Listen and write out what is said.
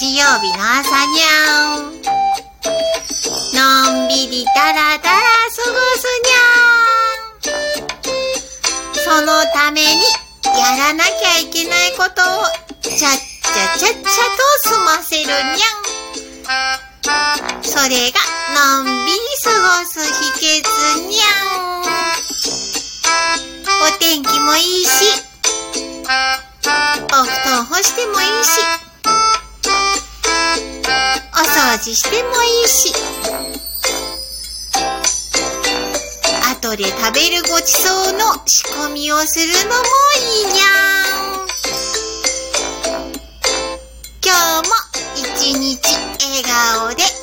曜日の朝にゃん。のんびりだらだら過ごすにゃん。そのためにやらなきゃいけないことをちゃっちゃちゃっちゃと済ませるにゃん。それがのんびり過ごす秘訣にゃん。お天気もいいし、お布団干してもいいし、お掃除してもいいし、後で食べるごちそうの仕込みをするのもいいにゃん。今日も一日笑顔で